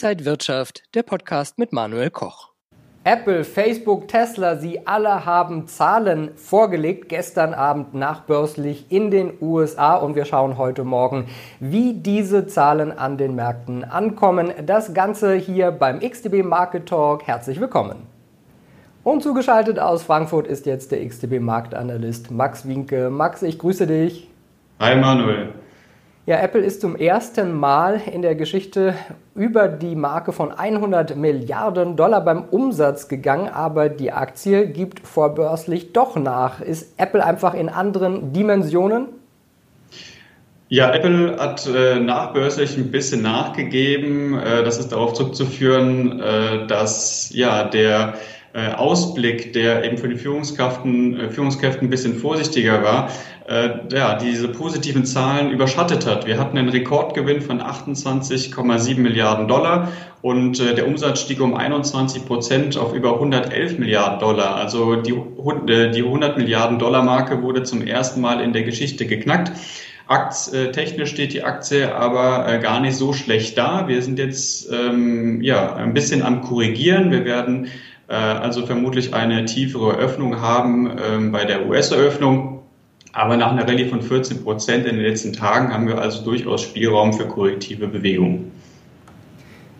Inside Wirtschaft, der Podcast mit Manuel Koch. Apple, Facebook, Tesla, sie alle haben Zahlen vorgelegt gestern Abend nachbörslich in den USA und wir schauen heute Morgen, wie diese Zahlen an den Märkten ankommen. Das Ganze hier beim XTB Market Talk. Herzlich willkommen. Und zugeschaltet aus Frankfurt ist jetzt der XTB Marktanalyst Max Winke. Max, ich grüße dich. Hi Manuel. Ja, Apple ist zum ersten Mal in der Geschichte über die Marke von 100 Milliarden Dollar beim Umsatz gegangen, aber die Aktie gibt vorbörslich doch nach. Ist Apple einfach in anderen Dimensionen? Ja, Apple hat äh, nachbörslich ein bisschen nachgegeben. Äh, das ist darauf zurückzuführen, äh, dass ja der Ausblick, der eben für die Führungskräften, äh, Führungskräfte ein bisschen vorsichtiger war, äh, ja, diese positiven Zahlen überschattet hat. Wir hatten einen Rekordgewinn von 28,7 Milliarden Dollar und äh, der Umsatz stieg um 21 Prozent auf über 111 Milliarden Dollar. Also die, äh, die 100 Milliarden Dollar Marke wurde zum ersten Mal in der Geschichte geknackt. Akt, äh, technisch steht die Aktie aber äh, gar nicht so schlecht da. Wir sind jetzt ähm, ja ein bisschen am korrigieren. Wir werden äh, also vermutlich eine tiefere Öffnung haben ähm, bei der US-Eröffnung. Aber nach einer Rallye von 14 Prozent in den letzten Tagen haben wir also durchaus Spielraum für korrektive Bewegungen.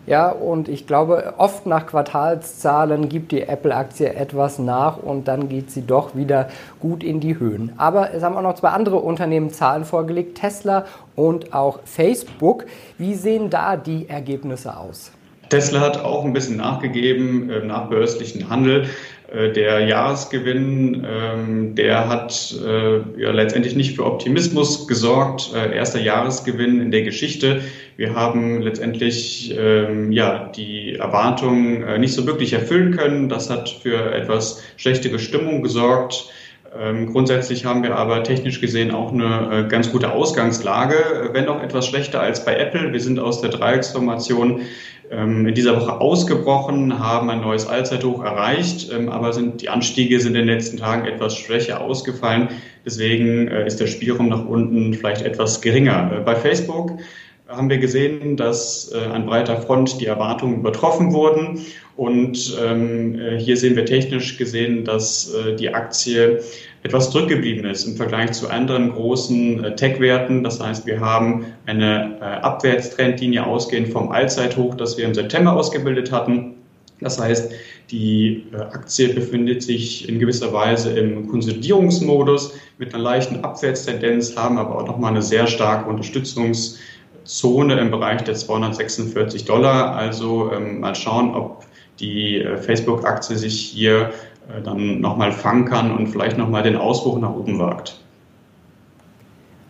Ja, und ich glaube, oft nach Quartalszahlen gibt die Apple-Aktie etwas nach und dann geht sie doch wieder gut in die Höhen. Aber es haben auch noch zwei andere Unternehmen Zahlen vorgelegt, Tesla und auch Facebook. Wie sehen da die Ergebnisse aus? Tesla hat auch ein bisschen nachgegeben äh, nach börslichen Handel. Äh, der Jahresgewinn, ähm, der hat äh, ja letztendlich nicht für Optimismus gesorgt. Äh, erster Jahresgewinn in der Geschichte. Wir haben letztendlich ähm, ja die Erwartungen nicht so wirklich erfüllen können. Das hat für etwas schlechtere Stimmung gesorgt. Ähm, grundsätzlich haben wir aber technisch gesehen auch eine äh, ganz gute Ausgangslage, wenn auch etwas schlechter als bei Apple. Wir sind aus der Dreiecksformation ähm, in dieser Woche ausgebrochen, haben ein neues Allzeithoch erreicht, ähm, aber sind, die Anstiege sind in den letzten Tagen etwas schwächer ausgefallen. Deswegen äh, ist der Spielraum nach unten vielleicht etwas geringer. Äh, bei Facebook haben wir gesehen, dass äh, an breiter Front die Erwartungen übertroffen wurden. Und ähm, äh, hier sehen wir technisch gesehen, dass äh, die Aktie etwas zurückgeblieben ist im Vergleich zu anderen großen Tech-Werten. Das heißt, wir haben eine Abwärtstrendlinie ausgehend vom Allzeithoch, das wir im September ausgebildet hatten. Das heißt, die Aktie befindet sich in gewisser Weise im Konsolidierungsmodus mit einer leichten Abwärtstendenz, haben aber auch nochmal eine sehr starke Unterstützungszone im Bereich der 246 Dollar. Also ähm, mal schauen, ob die äh, Facebook-Aktie sich hier äh, dann nochmal fangen kann und vielleicht nochmal den Ausbruch nach oben wagt.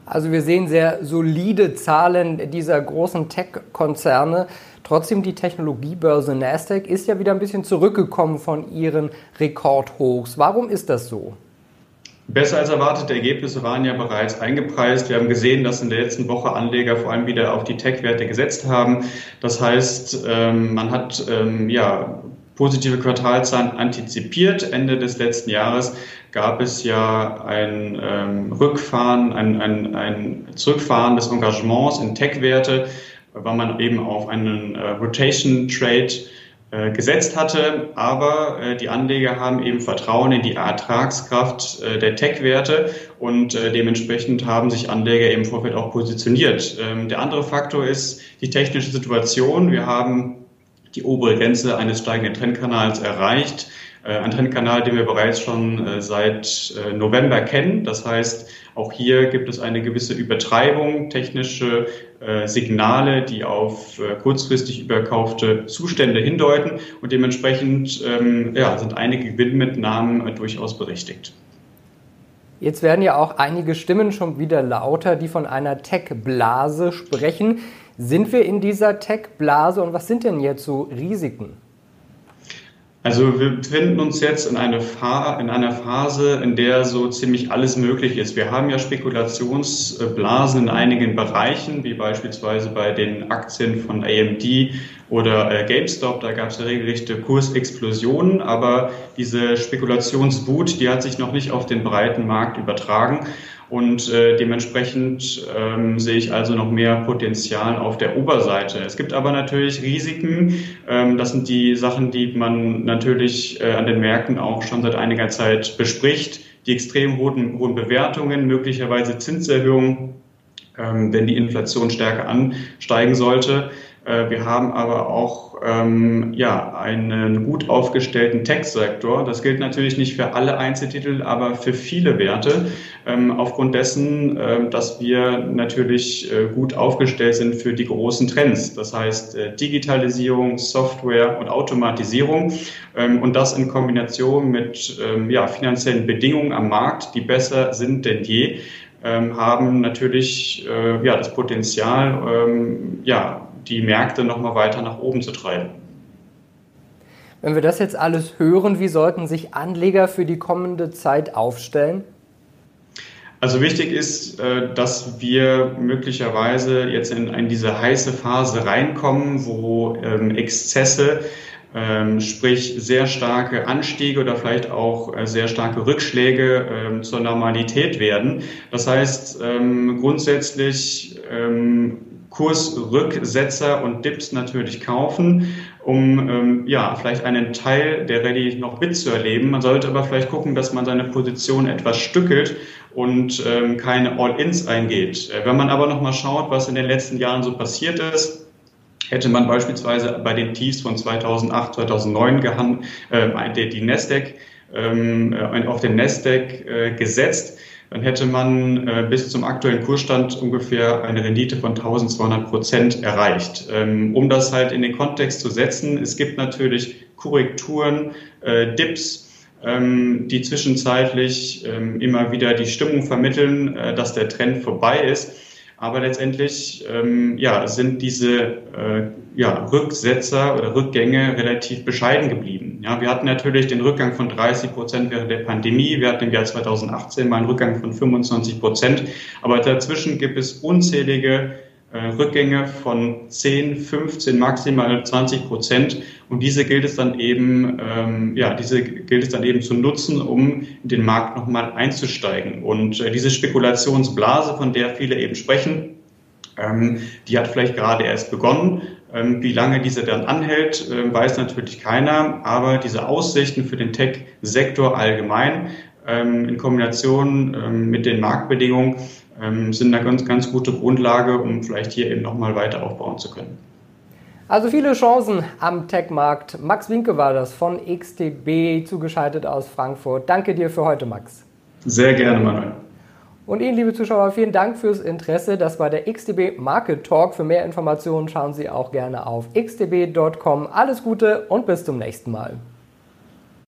Also wir sehen sehr solide Zahlen dieser großen Tech-Konzerne. Trotzdem die Technologiebörse Nasdaq ist ja wieder ein bisschen zurückgekommen von ihren Rekordhochs. Warum ist das so? Besser als erwartete Ergebnisse waren ja bereits eingepreist. Wir haben gesehen, dass in der letzten Woche Anleger vor allem wieder auf die Tech-Werte gesetzt haben. Das heißt, ähm, man hat ähm, ja positive Quartalzahlen antizipiert. Ende des letzten Jahres gab es ja ein ähm, Rückfahren, ein, ein, ein Zurückfahren des Engagements in Tech-Werte, weil man eben auf einen äh, Rotation Trade äh, gesetzt hatte. Aber äh, die Anleger haben eben Vertrauen in die Ertragskraft äh, der Tech-Werte und äh, dementsprechend haben sich Anleger im Vorfeld auch positioniert. Ähm, der andere Faktor ist die technische Situation. Wir haben die obere Grenze eines steigenden Trendkanals erreicht. Äh, ein Trendkanal, den wir bereits schon äh, seit äh, November kennen. Das heißt, auch hier gibt es eine gewisse Übertreibung, technische Signale, die auf kurzfristig überkaufte Zustände hindeuten und dementsprechend ähm, ja, sind einige Gewinnmitnahmen durchaus berechtigt. Jetzt werden ja auch einige Stimmen schon wieder lauter, die von einer Tech-Blase sprechen. Sind wir in dieser Tech-Blase und was sind denn jetzt so Risiken? Also wir befinden uns jetzt in, eine in, einer Phase, in der so ziemlich alles möglich ist. Wir haben ja Spekulationsblasen in einigen Bereichen, wie beispielsweise bei den Aktien von AMD oder äh, GameStop. Da gab es ja regelrechte Kursexplosionen, aber diese Spekulationswut, die hat sich noch nicht auf den breiten Markt übertragen. Und äh, dementsprechend ähm, sehe ich also noch mehr Potenzial auf der Oberseite. Es gibt aber natürlich Risiken. Ähm, das sind die Sachen, die man natürlich äh, an den Märkten auch schon seit einiger Zeit bespricht. Die extrem hohen, hohen Bewertungen, möglicherweise Zinserhöhungen, ähm, wenn die Inflation stärker ansteigen sollte. Äh, wir haben aber auch ähm, ja, einen gut aufgestellten Tech-Sektor. Das gilt natürlich nicht für alle Einzeltitel, aber für viele Werte. Ähm, aufgrund dessen, äh, dass wir natürlich äh, gut aufgestellt sind für die großen Trends. Das heißt äh, Digitalisierung, Software und Automatisierung. Ähm, und das in Kombination mit ähm, ja, finanziellen Bedingungen am Markt, die besser sind denn je. Ähm, haben natürlich äh, ja, das Potenzial, ähm, ja, die Märkte nochmal weiter nach oben zu treiben. Wenn wir das jetzt alles hören, wie sollten sich Anleger für die kommende Zeit aufstellen? Also wichtig ist, äh, dass wir möglicherweise jetzt in, in diese heiße Phase reinkommen, wo ähm, Exzesse, ähm, sprich sehr starke Anstiege oder vielleicht auch äh, sehr starke Rückschläge ähm, zur Normalität werden. Das heißt, grundsätzlich Kursrücksetzer und Dips natürlich kaufen, um ähm, ja vielleicht einen Teil der Rallye noch mitzuerleben. Man sollte aber vielleicht gucken, dass man seine Position etwas stückelt und ähm, keine All-ins eingeht. Äh, wenn man aber noch mal schaut, was in den letzten Jahren so passiert ist, hätte man beispielsweise bei den Tiefs von 2008, 2009 gehan äh, die, die Nasdaq ähm, äh, auf den Nasdaq äh, gesetzt dann hätte man äh, bis zum aktuellen Kursstand ungefähr eine Rendite von 1200 Prozent erreicht. Ähm, um das halt in den Kontext zu setzen, es gibt natürlich Korrekturen, äh, Dips, ähm, die zwischenzeitlich ähm, immer wieder die Stimmung vermitteln, äh, dass der Trend vorbei ist. Aber letztendlich ähm, ja, sind diese äh, ja, Rücksetzer oder Rückgänge relativ bescheiden geblieben. Ja, wir hatten natürlich den Rückgang von 30 Prozent während der Pandemie. Wir hatten im Jahr 2018 mal einen Rückgang von 25 Prozent. Aber dazwischen gibt es unzählige äh, Rückgänge von 10, 15, maximal 20 Prozent. Und diese gilt es dann eben, ähm, ja, diese gilt es dann eben zu nutzen, um in den Markt nochmal einzusteigen. Und äh, diese Spekulationsblase, von der viele eben sprechen, ähm, die hat vielleicht gerade erst begonnen. Ähm, wie lange diese dann anhält, äh, weiß natürlich keiner. Aber diese Aussichten für den Tech-Sektor allgemein ähm, in Kombination ähm, mit den Marktbedingungen ähm, sind eine ganz, ganz gute Grundlage, um vielleicht hier eben nochmal weiter aufbauen zu können. Also viele Chancen am Tech-Markt. Max Winke war das von XTB, zugeschaltet aus Frankfurt. Danke dir für heute, Max. Sehr gerne, Manuel. Und Ihnen, liebe Zuschauer, vielen Dank fürs Interesse. Das war der XTB Market Talk. Für mehr Informationen schauen Sie auch gerne auf xtb.com. Alles Gute und bis zum nächsten Mal.